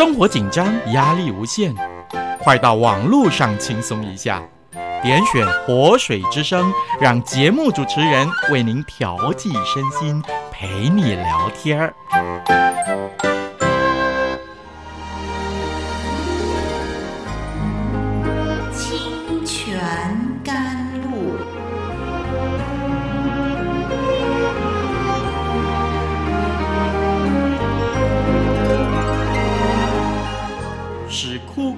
生活紧张，压力无限，快到网络上轻松一下，点选活水之声，让节目主持人为您调剂身心，陪你聊天儿。清泉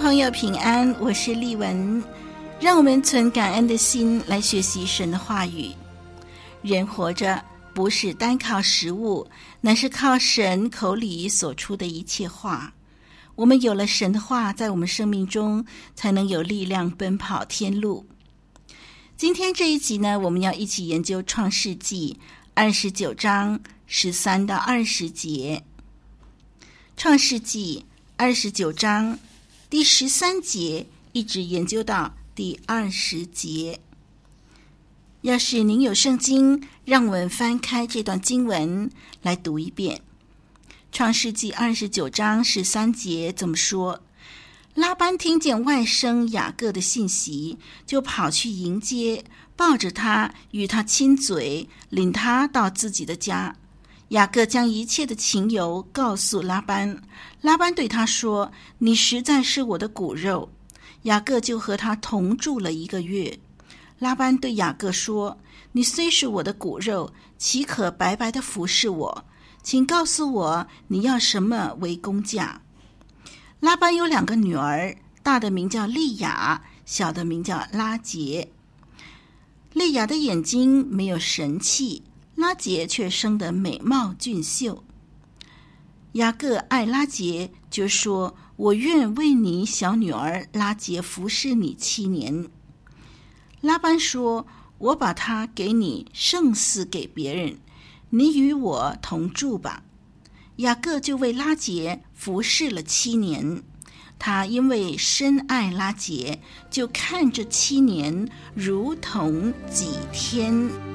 朋友平安，我是丽文。让我们存感恩的心来学习神的话语。人活着不是单靠食物，乃是靠神口里所出的一切话。我们有了神的话，在我们生命中才能有力量奔跑天路。今天这一集呢，我们要一起研究创世纪二十九章十三到二十节。创世纪二十九章。第十三节一直研究到第二十节。要是您有圣经，让我们翻开这段经文来读一遍。创世纪二十九章十三节怎么说？拉班听见外甥雅各的信息，就跑去迎接，抱着他，与他亲嘴，领他到自己的家。雅各将一切的情由告诉拉班，拉班对他说：“你实在是我的骨肉。”雅各就和他同住了一个月。拉班对雅各说：“你虽是我的骨肉，岂可白白的服侍我？请告诉我你要什么为工价？”拉班有两个女儿，大的名叫利亚，小的名叫拉结。利亚的眼睛没有神气。拉杰却生得美貌俊秀。雅各爱拉杰，就说：“我愿为你小女儿拉杰服侍你七年。”拉班说：“我把她给你，胜似给别人。你与我同住吧。”雅各就为拉杰服侍了七年。他因为深爱拉杰，就看这七年如同几天。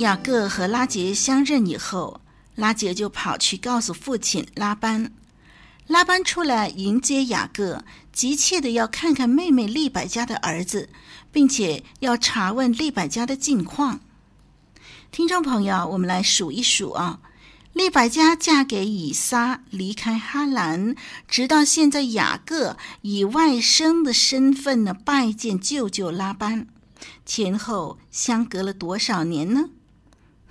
雅各和拉杰相认以后，拉杰就跑去告诉父亲拉班。拉班出来迎接雅各，急切地要看看妹妹利百家的儿子，并且要查问利百家的近况。听众朋友，我们来数一数啊，利百家嫁给以撒，离开哈兰，直到现在，雅各以外甥的身份呢拜见舅舅拉班，前后相隔了多少年呢？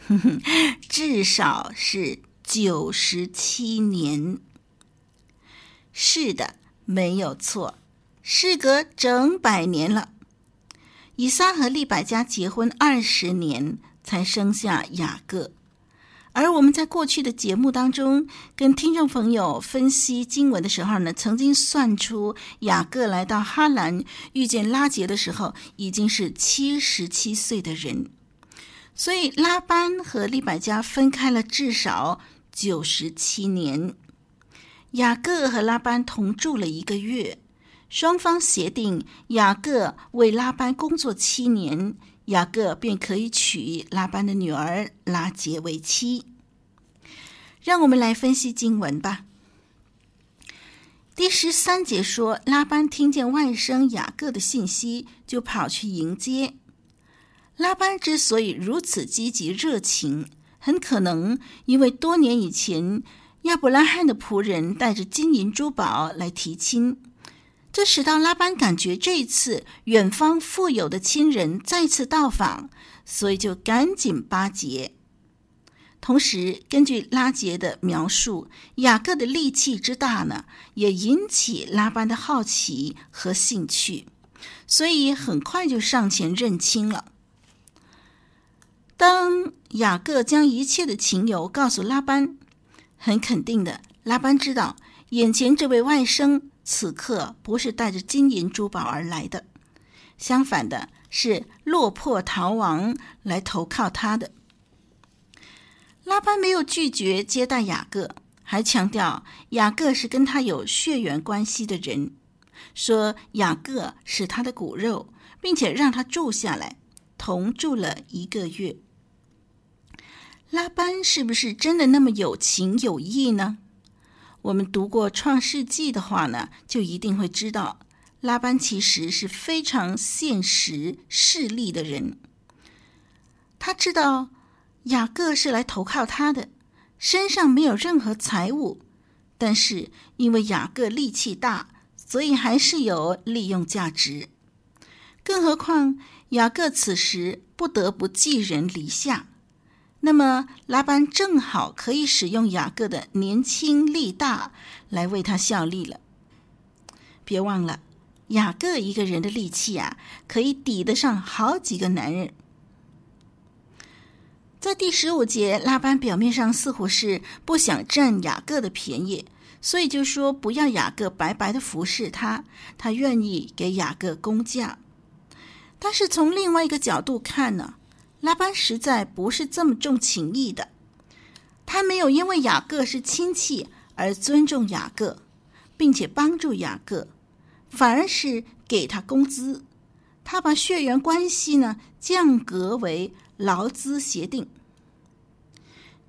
至少是九十七年。是的，没有错，事隔整百年了。以撒和利百加结婚二十年才生下雅各，而我们在过去的节目当中跟听众朋友分析经文的时候呢，曾经算出雅各来到哈兰遇见拉结的时候，已经是七十七岁的人。所以拉班和利百加分开了至少九十七年，雅各和拉班同住了一个月，双方协定雅各为拉班工作七年，雅各便可以娶拉班的女儿拉结为妻。让我们来分析经文吧。第十三节说，拉班听见外甥雅各的信息，就跑去迎接。拉班之所以如此积极热情，很可能因为多年以前亚伯拉罕的仆人带着金银珠宝来提亲，这使到拉班感觉这一次远方富有的亲人再次到访，所以就赶紧巴结。同时，根据拉杰的描述，雅各的力气之大呢，也引起拉班的好奇和兴趣，所以很快就上前认亲了。当雅各将一切的情由告诉拉班，很肯定的，拉班知道眼前这位外甥此刻不是带着金银珠宝而来的，相反的是落魄逃亡来投靠他的。拉班没有拒绝接待雅各，还强调雅各是跟他有血缘关系的人，说雅各是他的骨肉，并且让他住下来，同住了一个月。拉班是不是真的那么有情有义呢？我们读过《创世纪》的话呢，就一定会知道，拉班其实是非常现实势利的人，他知道。雅各是来投靠他的，身上没有任何财物，但是因为雅各力气大，所以还是有利用价值。更何况雅各此时不得不寄人篱下，那么拉班正好可以使用雅各的年轻力大来为他效力了。别忘了，雅各一个人的力气啊，可以抵得上好几个男人。在第十五节，拉班表面上似乎是不想占雅各的便宜，所以就说不要雅各白白的服侍他，他愿意给雅各工价。但是从另外一个角度看呢，拉班实在不是这么重情义的，他没有因为雅各是亲戚而尊重雅各，并且帮助雅各，反而是给他工资，他把血缘关系呢降格为。劳资协定，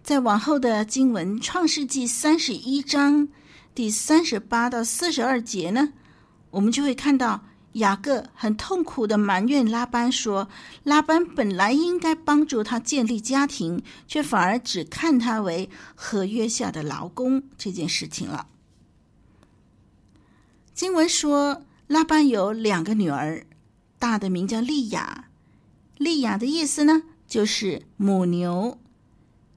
在往后的经文《创世纪》三十一章第三十八到四十二节呢，我们就会看到雅各很痛苦的埋怨拉班说：“拉班本来应该帮助他建立家庭，却反而只看他为合约下的劳工这件事情了。”经文说，拉班有两个女儿，大的名叫利亚，利亚的意思呢？就是母牛，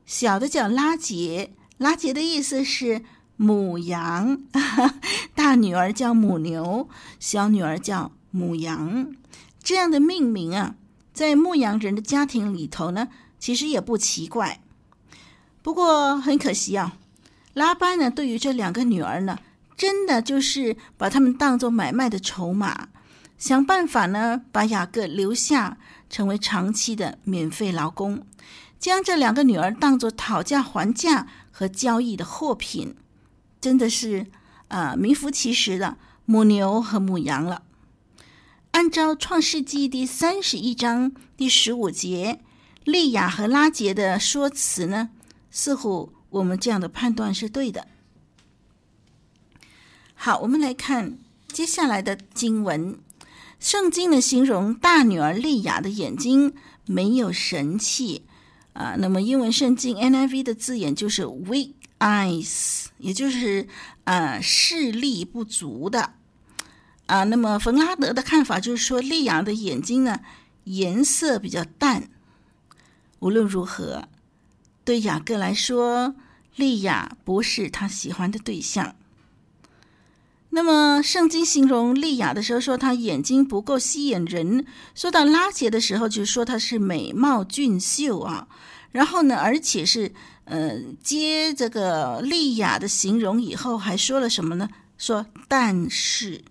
小的叫拉杰，拉杰的意思是母羊。大女儿叫母牛，小女儿叫母羊。这样的命名啊，在牧羊人的家庭里头呢，其实也不奇怪。不过很可惜啊，拉班呢，对于这两个女儿呢，真的就是把他们当作买卖的筹码，想办法呢，把雅各留下。成为长期的免费劳工，将这两个女儿当作讨价还价和交易的货品，真的是啊、呃、名副其实的母牛和母羊了。按照《创世纪》第三十一章第十五节，利亚和拉杰的说辞呢，似乎我们这样的判断是对的。好，我们来看接下来的经文。圣经的形容大女儿利亚的眼睛没有神气啊，那么英文圣经 NIV 的字眼就是 weak eyes，也就是啊视力不足的啊。那么冯拉德的看法就是说，利亚的眼睛呢颜色比较淡。无论如何，对雅各来说，利亚不是他喜欢的对象。那么，圣经形容利亚的时候说他眼睛不够吸引人；说到拉结的时候，就说他是美貌俊秀啊。然后呢，而且是呃接这个利亚的形容以后，还说了什么呢？说但是，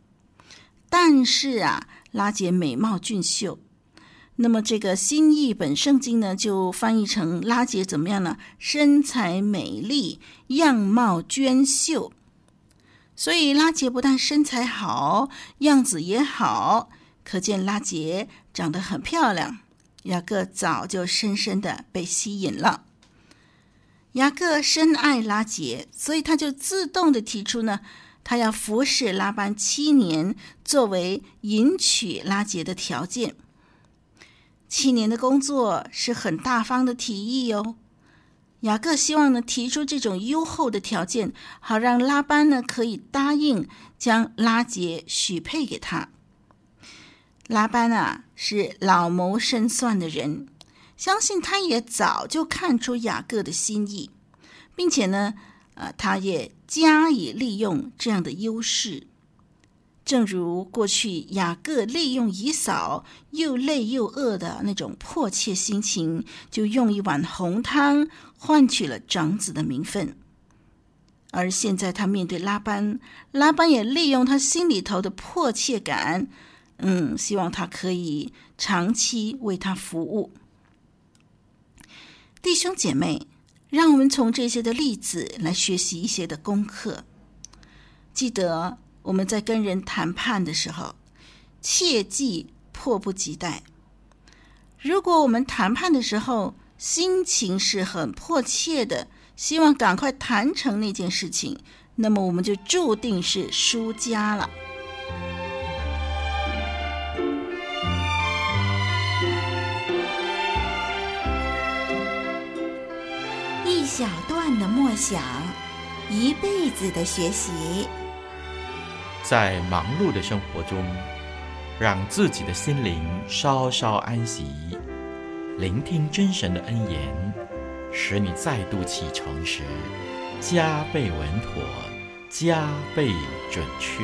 但是啊，拉杰美貌俊秀。那么这个新译本圣经呢，就翻译成拉杰怎么样呢？身材美丽，样貌娟秀。所以拉杰不但身材好，样子也好，可见拉杰长得很漂亮。雅各早就深深的被吸引了。雅各深爱拉杰，所以他就自动的提出呢，他要服侍拉班七年，作为迎娶拉杰的条件。七年的工作是很大方的提议哟。雅各希望呢提出这种优厚的条件，好让拉班呢可以答应将拉杰许配给他。拉班啊是老谋深算的人，相信他也早就看出雅各的心意，并且呢，呃，他也加以利用这样的优势。正如过去雅各利用以扫又累又饿的那种迫切心情，就用一碗红汤换取了长子的名分。而现在他面对拉班，拉班也利用他心里头的迫切感，嗯，希望他可以长期为他服务。弟兄姐妹，让我们从这些的例子来学习一些的功课。记得。我们在跟人谈判的时候，切记迫不及待。如果我们谈判的时候心情是很迫切的，希望赶快谈成那件事情，那么我们就注定是输家了。小段的默想，一辈子的学习。在忙碌的生活中，让自己的心灵稍稍安息，聆听真神的恩言，使你再度启程时加倍稳妥，加倍准确。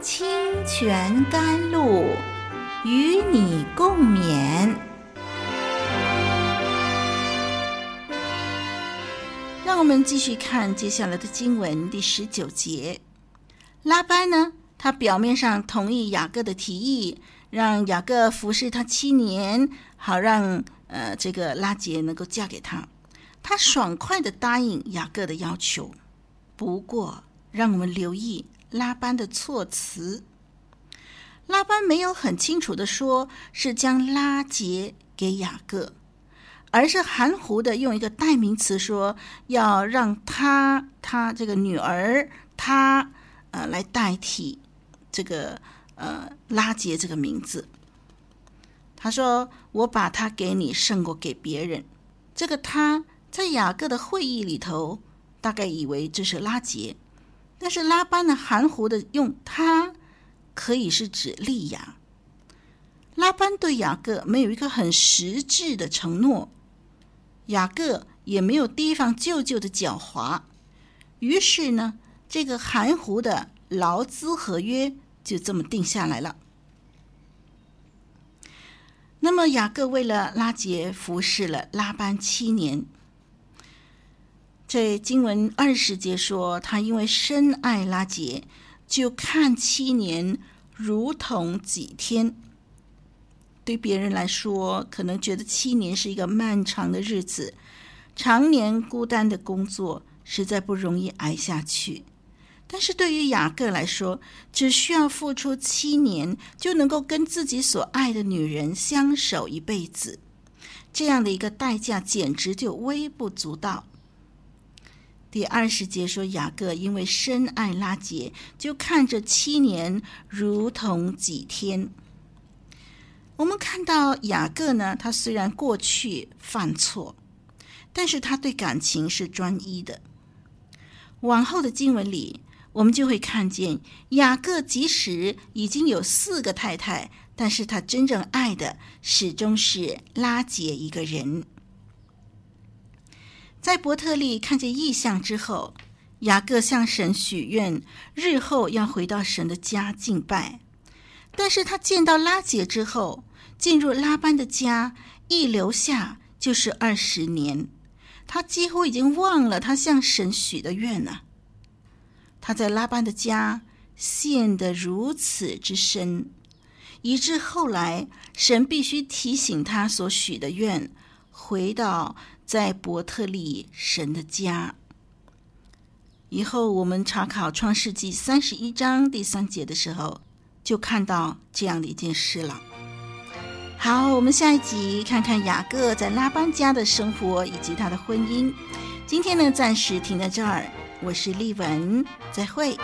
清泉甘露，与你共勉。让我们继续看接下来的经文第十九节。拉班呢，他表面上同意雅各的提议，让雅各服侍他七年，好让呃这个拉杰能够嫁给他。他爽快的答应雅各的要求。不过，让我们留意拉班的措辞。拉班没有很清楚的说是将拉结给雅各。而是含糊的用一个代名词说，要让他他这个女儿他呃来代替这个呃拉结这个名字。他说：“我把他给你胜过给别人。”这个他在雅各的会议里头大概以为这是拉杰，但是拉班呢含糊的用他可以是指利亚。拉班对雅各没有一个很实质的承诺。雅各也没有提防舅舅的狡猾，于是呢，这个含糊的劳资合约就这么定下来了。那么雅各为了拉杰服侍了拉班七年，在经文二十节说，他因为深爱拉杰，就看七年如同几天。对别人来说，可能觉得七年是一个漫长的日子，常年孤单的工作实在不容易挨下去。但是对于雅各来说，只需要付出七年，就能够跟自己所爱的女人相守一辈子，这样的一个代价简直就微不足道。第二十节说，雅各因为深爱拉杰，就看着七年如同几天。我们看到雅各呢，他虽然过去犯错，但是他对感情是专一的。往后的经文里，我们就会看见雅各即使已经有四个太太，但是他真正爱的始终是拉杰一个人。在伯特利看见异象之后，雅各向神许愿，日后要回到神的家敬拜。但是他见到拉结之后，进入拉班的家，一留下就是二十年。他几乎已经忘了他向神许的愿了。他在拉班的家陷得如此之深，以致后来神必须提醒他所许的愿，回到在伯特利神的家。以后我们查考创世纪三十一章第三节的时候。就看到这样的一件事了。好，我们下一集看看雅各在拉班家的生活以及他的婚姻。今天呢，暂时停在这儿。我是丽文，再会。